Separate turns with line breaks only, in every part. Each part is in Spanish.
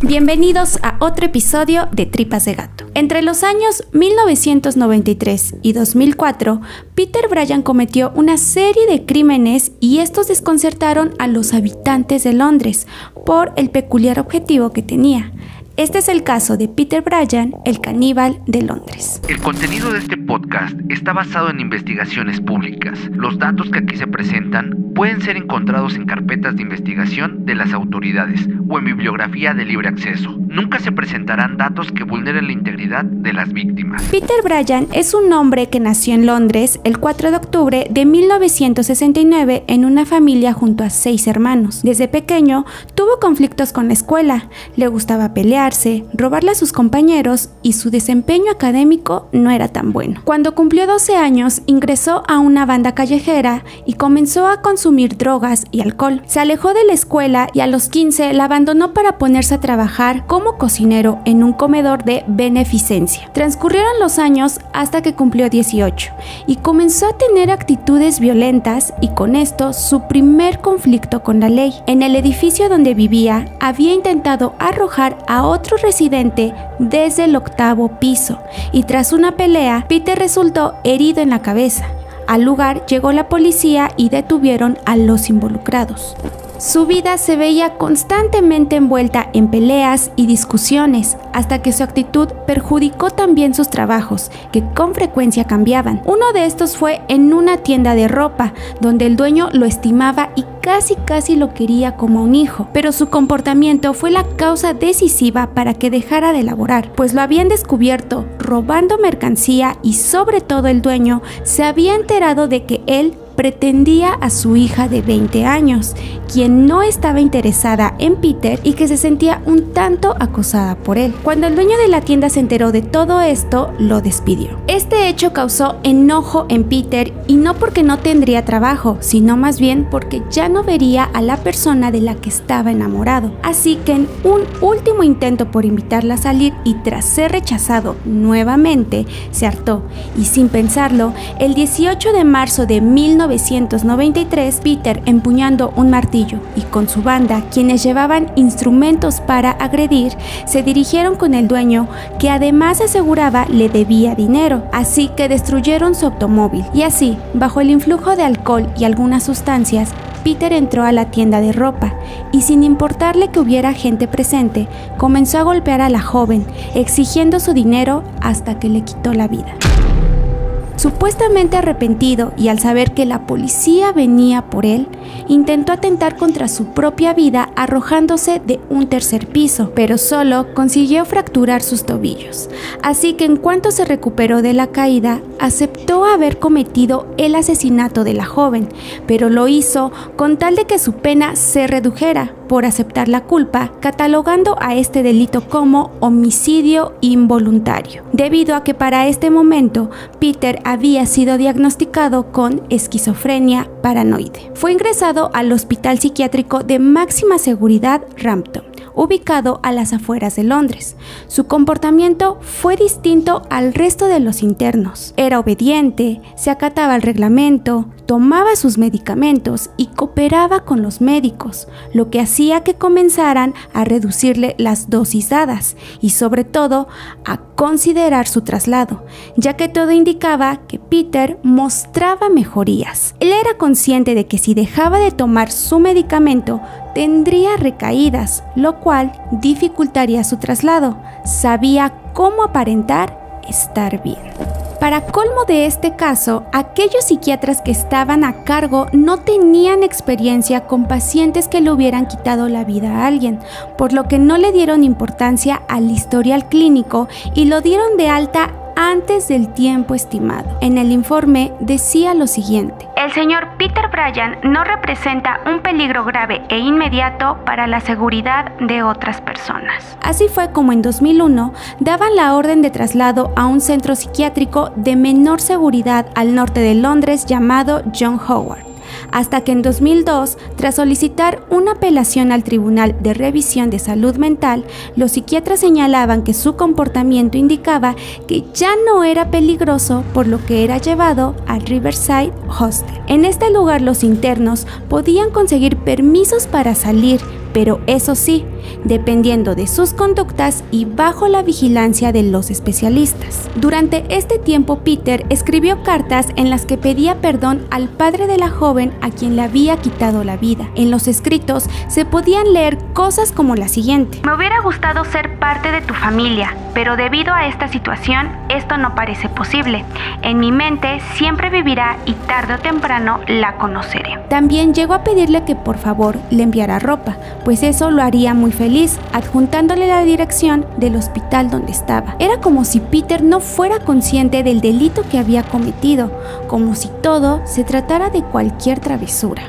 Bienvenidos a otro episodio de Tripas de Gato. Entre los años 1993 y 2004, Peter Bryan cometió una serie de crímenes y estos desconcertaron a los habitantes de Londres por el peculiar objetivo que tenía, este es el caso de Peter Bryan, el caníbal de Londres.
El contenido de este podcast está basado en investigaciones públicas. Los datos que aquí se presentan pueden ser encontrados en carpetas de investigación de las autoridades o en bibliografía de libre acceso. Nunca se presentarán datos que vulneren la integridad de las víctimas.
Peter Bryan es un hombre que nació en Londres el 4 de octubre de 1969 en una familia junto a seis hermanos. Desde pequeño tuvo conflictos con la escuela, le gustaba pelear, robarle a sus compañeros y su desempeño académico no era tan bueno. Cuando cumplió 12 años, ingresó a una banda callejera y comenzó a consumir drogas y alcohol. Se alejó de la escuela y a los 15 la abandonó para ponerse a trabajar como cocinero en un comedor de beneficencia. Transcurrieron los años hasta que cumplió 18 y comenzó a tener actitudes violentas y con esto su primer conflicto con la ley. En el edificio donde vivía había intentado arrojar a otro otro residente desde el octavo piso y tras una pelea, Peter resultó herido en la cabeza. Al lugar llegó la policía y detuvieron a los involucrados. Su vida se veía constantemente envuelta en peleas y discusiones, hasta que su actitud perjudicó también sus trabajos, que con frecuencia cambiaban. Uno de estos fue en una tienda de ropa, donde el dueño lo estimaba y casi casi lo quería como un hijo, pero su comportamiento fue la causa decisiva para que dejara de laborar, pues lo habían descubierto robando mercancía y sobre todo el dueño se había enterado de que él pretendía a su hija de 20 años, quien no estaba interesada en Peter y que se sentía un tanto acosada por él. Cuando el dueño de la tienda se enteró de todo esto, lo despidió. Este hecho causó enojo en Peter y no porque no tendría trabajo, sino más bien porque ya no vería a la persona de la que estaba enamorado. Así que en un último intento por invitarla a salir y tras ser rechazado nuevamente, se hartó y sin pensarlo, el 18 de marzo de 19 1993, Peter, empuñando un martillo y con su banda, quienes llevaban instrumentos para agredir, se dirigieron con el dueño, que además aseguraba le debía dinero, así que destruyeron su automóvil. Y así, bajo el influjo de alcohol y algunas sustancias, Peter entró a la tienda de ropa y sin importarle que hubiera gente presente, comenzó a golpear a la joven, exigiendo su dinero hasta que le quitó la vida. Supuestamente arrepentido y al saber que la policía venía por él, intentó atentar contra su propia vida arrojándose de un tercer piso, pero solo consiguió fracturar sus tobillos. Así que en cuanto se recuperó de la caída, aceptó haber cometido el asesinato de la joven, pero lo hizo con tal de que su pena se redujera por aceptar la culpa, catalogando a este delito como homicidio involuntario, debido a que para este momento Peter había sido diagnosticado con esquizofrenia paranoide. Fue ingresado al Hospital Psiquiátrico de Máxima Seguridad Rampton ubicado a las afueras de Londres. Su comportamiento fue distinto al resto de los internos. Era obediente, se acataba el reglamento, tomaba sus medicamentos y cooperaba con los médicos, lo que hacía que comenzaran a reducirle las dosis dadas y sobre todo a considerar su traslado, ya que todo indicaba que Peter mostraba mejorías. Él era consciente de que si dejaba de tomar su medicamento, tendría recaídas, lo cual dificultaría su traslado. Sabía cómo aparentar estar bien. Para colmo de este caso, aquellos psiquiatras que estaban a cargo no tenían experiencia con pacientes que le hubieran quitado la vida a alguien, por lo que no le dieron importancia al historial clínico y lo dieron de alta antes del tiempo estimado. En el informe decía lo siguiente. El señor Peter Bryan no representa un peligro grave e inmediato para la seguridad de otras personas. Así fue como en 2001 daban la orden de traslado a un centro psiquiátrico de menor seguridad al norte de Londres llamado John Howard hasta que en 2002, tras solicitar una apelación al Tribunal de Revisión de Salud Mental, los psiquiatras señalaban que su comportamiento indicaba que ya no era peligroso, por lo que era llevado al Riverside Hostel. En este lugar los internos podían conseguir permisos para salir, pero eso sí, dependiendo de sus conductas y bajo la vigilancia de los especialistas. Durante este tiempo Peter escribió cartas en las que pedía perdón al padre de la joven a quien le había quitado la vida. En los escritos se podían leer cosas como la siguiente.
Me hubiera gustado ser parte de tu familia, pero debido a esta situación esto no parece posible. En mi mente siempre vivirá y tarde o temprano la conoceré.
También llegó a pedirle que por favor le enviara ropa, pues eso lo haría muy feliz, adjuntándole la dirección del hospital donde estaba. Era como si Peter no fuera consciente del delito que había cometido, como si todo se tratara de cualquier travesura.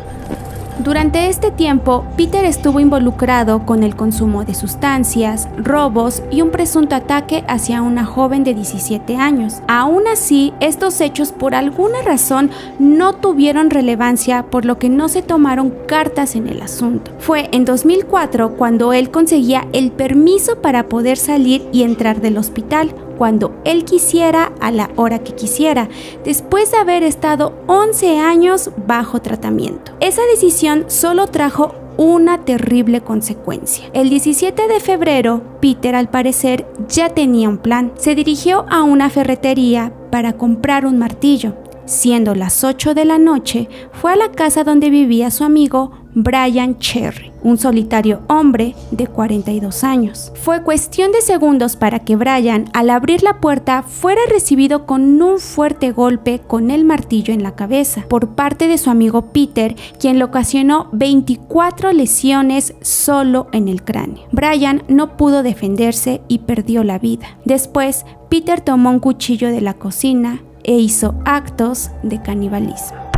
Durante este tiempo, Peter estuvo involucrado con el consumo de sustancias, robos y un presunto ataque hacia una joven de 17 años. Aún así, estos hechos por alguna razón no tuvieron relevancia por lo que no se tomaron cartas en el asunto. Fue en 2004 cuando él conseguía el permiso para poder salir y entrar del hospital, cuando él quisiera a la hora que quisiera, después de haber estado 11 años bajo tratamiento. Esa decisión solo trajo una terrible consecuencia. El 17 de febrero, Peter al parecer ya tenía un plan. Se dirigió a una ferretería para comprar un martillo. Siendo las 8 de la noche, fue a la casa donde vivía su amigo Brian Cherry, un solitario hombre de 42 años. Fue cuestión de segundos para que Brian, al abrir la puerta, fuera recibido con un fuerte golpe con el martillo en la cabeza por parte de su amigo Peter, quien le ocasionó 24 lesiones solo en el cráneo. Brian no pudo defenderse y perdió la vida. Después, Peter tomó un cuchillo de la cocina e hizo actos de canibalismo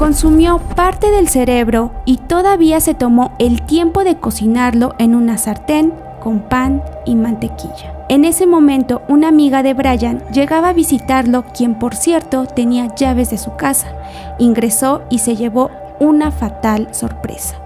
consumió parte del cerebro y todavía se tomó el tiempo de cocinarlo en una sartén con pan y mantequilla. En ese momento, una amiga de Brian llegaba a visitarlo, quien por cierto tenía llaves de su casa. Ingresó y se llevó una fatal sorpresa.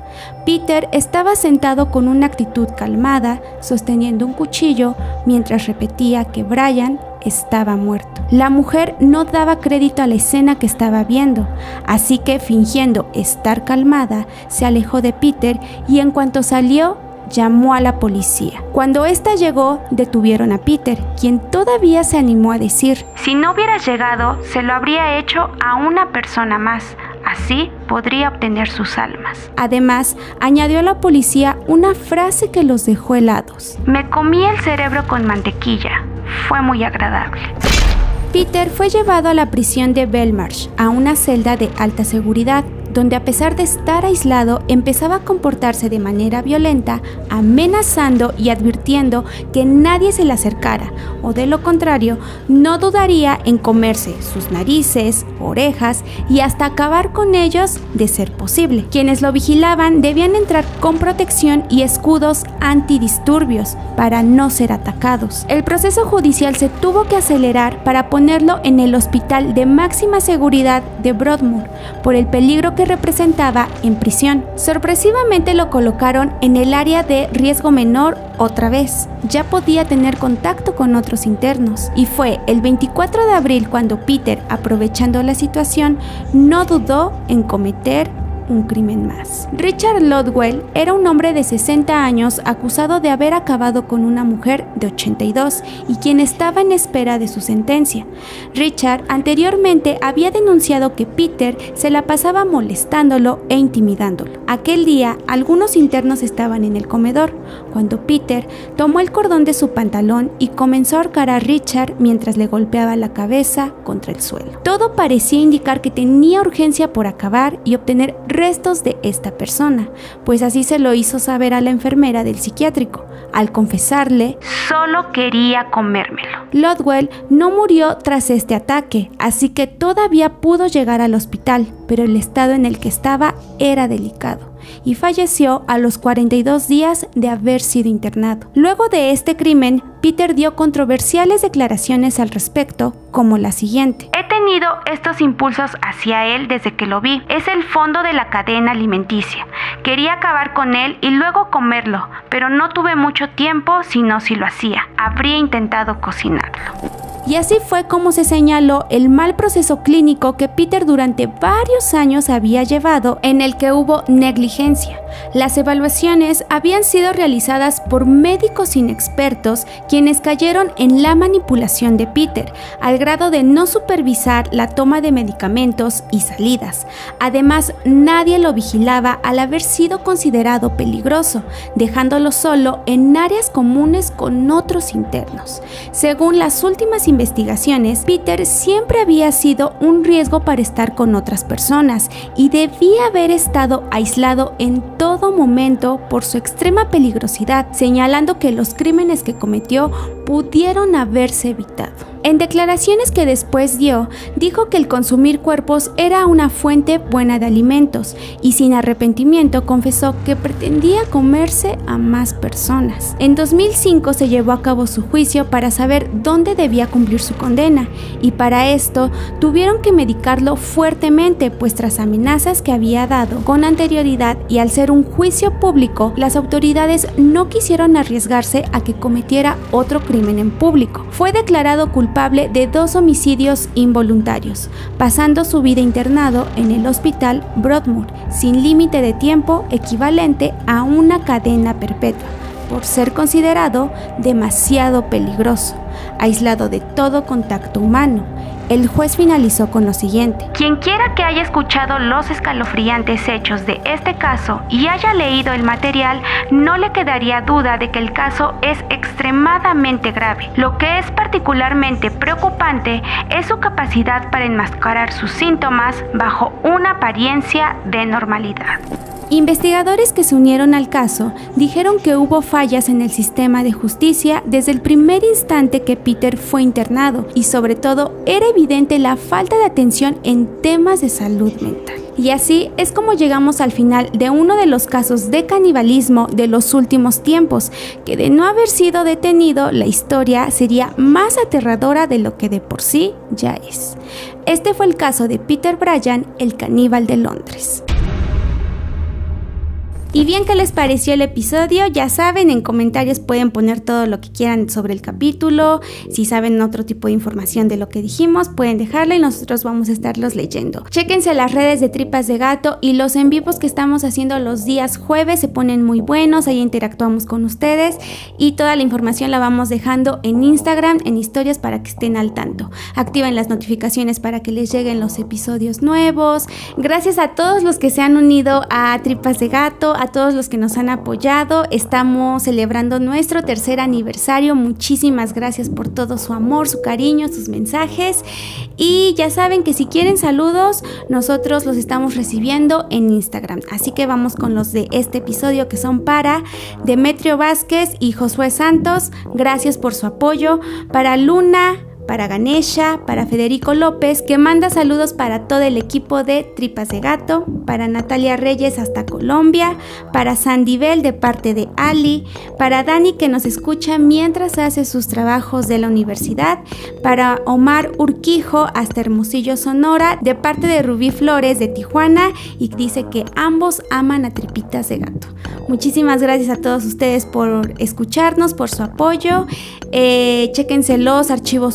Peter estaba sentado con una actitud calmada, sosteniendo un cuchillo, mientras repetía que Brian estaba muerto. La mujer no daba crédito a la escena que estaba viendo, así que fingiendo estar calmada, se alejó de Peter y en cuanto salió, llamó a la policía. Cuando ésta llegó, detuvieron a Peter, quien todavía se animó a decir,
Si no hubiera llegado, se lo habría hecho a una persona más. Así podría obtener sus almas.
Además, añadió a la policía una frase que los dejó helados.
Me comí el cerebro con mantequilla. Fue muy agradable.
Peter fue llevado a la prisión de Belmarsh, a una celda de alta seguridad, donde a pesar de estar aislado empezaba a comportarse de manera violenta, amenazando y advirtiendo que nadie se le acercara, o de lo contrario, no dudaría en comerse sus narices, orejas y hasta acabar con ellos de ser posible. Quienes lo vigilaban debían entrar con protección y escudos antidisturbios para no ser atacados. El proceso judicial se tuvo que acelerar para ponerlo en el hospital de máxima seguridad de Broadmoor por el peligro que representaba en prisión. Sorpresivamente lo colocaron en el área de riesgo menor otra vez. Ya podía tener contacto con otros internos. Y fue el 24 de abril cuando Peter, aprovechando la situación, no dudó en cometer un crimen más. Richard Lodwell era un hombre de 60 años acusado de haber acabado con una mujer de 82 y quien estaba en espera de su sentencia. Richard anteriormente había denunciado que Peter se la pasaba molestándolo e intimidándolo. Aquel día algunos internos estaban en el comedor cuando Peter tomó el cordón de su pantalón y comenzó a ahorcar a Richard mientras le golpeaba la cabeza contra el suelo. Todo parecía indicar que tenía urgencia por acabar y obtener restos de esta persona, pues así se lo hizo saber a la enfermera del psiquiátrico, al confesarle,
solo quería comérmelo.
Lodwell no murió tras este ataque, así que todavía pudo llegar al hospital, pero el estado en el que estaba era delicado y falleció a los 42 días de haber sido internado. Luego de este crimen, Peter dio controversiales declaraciones al respecto, como la siguiente.
He tenido estos impulsos hacia él desde que lo vi. Es el fondo de la cadena alimenticia. Quería acabar con él y luego comerlo, pero no tuve mucho tiempo, sino si lo hacía. Habría intentado cocinarlo.
Y así fue como se señaló el mal proceso clínico que Peter durante varios años había llevado en el que hubo negligencia. Las evaluaciones habían sido realizadas por médicos inexpertos quienes cayeron en la manipulación de Peter, al grado de no supervisar la toma de medicamentos y salidas. Además, nadie lo vigilaba al haber sido considerado peligroso, dejándolo solo en áreas comunes con otros internos. Según las últimas investigaciones, Peter siempre había sido un riesgo para estar con otras personas y debía haber estado aislado en todo momento por su extrema peligrosidad, señalando que los crímenes que cometió pudieron haberse evitado. En declaraciones que después dio, dijo que el consumir cuerpos era una fuente buena de alimentos y sin arrepentimiento confesó que pretendía comerse a más personas. En 2005 se llevó a cabo su juicio para saber dónde debía cumplir su condena y para esto tuvieron que medicarlo fuertemente pues tras amenazas que había dado con anterioridad y al ser un juicio público, las autoridades no quisieron arriesgarse a que cometiera otro crimen en público. Fue declarado culpable de dos homicidios involuntarios, pasando su vida internado en el hospital Broadmoor, sin límite de tiempo equivalente a una cadena perpetua, por ser considerado demasiado peligroso, aislado de todo contacto humano, el juez finalizó con lo siguiente.
Quien quiera que haya escuchado los escalofriantes hechos de este caso y haya leído el material, no le quedaría duda de que el caso es extremadamente grave. Lo que es particularmente preocupante es su capacidad para enmascarar sus síntomas bajo una apariencia de normalidad.
Investigadores que se unieron al caso dijeron que hubo fallas en el sistema de justicia desde el primer instante que Peter fue internado y sobre todo era evidente la falta de atención en temas de salud mental. Y así es como llegamos al final de uno de los casos de canibalismo de los últimos tiempos, que de no haber sido detenido la historia sería más aterradora de lo que de por sí ya es. Este fue el caso de Peter Bryan, el caníbal de Londres. Y bien, ¿qué les pareció el episodio? Ya saben, en comentarios pueden poner todo lo que quieran sobre el capítulo. Si saben otro tipo de información de lo que dijimos, pueden dejarla y nosotros vamos a estarlos leyendo. Chéquense las redes de Tripas de Gato y los en vivos que estamos haciendo los días jueves se ponen muy buenos. Ahí interactuamos con ustedes y toda la información la vamos dejando en Instagram, en historias para que estén al tanto. Activen las notificaciones para que les lleguen los episodios nuevos. Gracias a todos los que se han unido a Tripas de Gato a todos los que nos han apoyado. Estamos celebrando nuestro tercer aniversario. Muchísimas gracias por todo su amor, su cariño, sus mensajes. Y ya saben que si quieren saludos, nosotros los estamos recibiendo en Instagram. Así que vamos con los de este episodio que son para Demetrio Vázquez y Josué Santos. Gracias por su apoyo. Para Luna para Ganesha, para Federico López, que manda saludos para todo el equipo de Tripas de Gato, para Natalia Reyes hasta Colombia, para Sandy Bell de parte de Ali, para Dani que nos escucha mientras hace sus trabajos de la universidad, para Omar Urquijo hasta Hermosillo, Sonora, de parte de Rubí Flores de Tijuana y dice que ambos aman a Tripitas de Gato. Muchísimas gracias a todos ustedes por escucharnos, por su apoyo. Eh, chéquense los archivos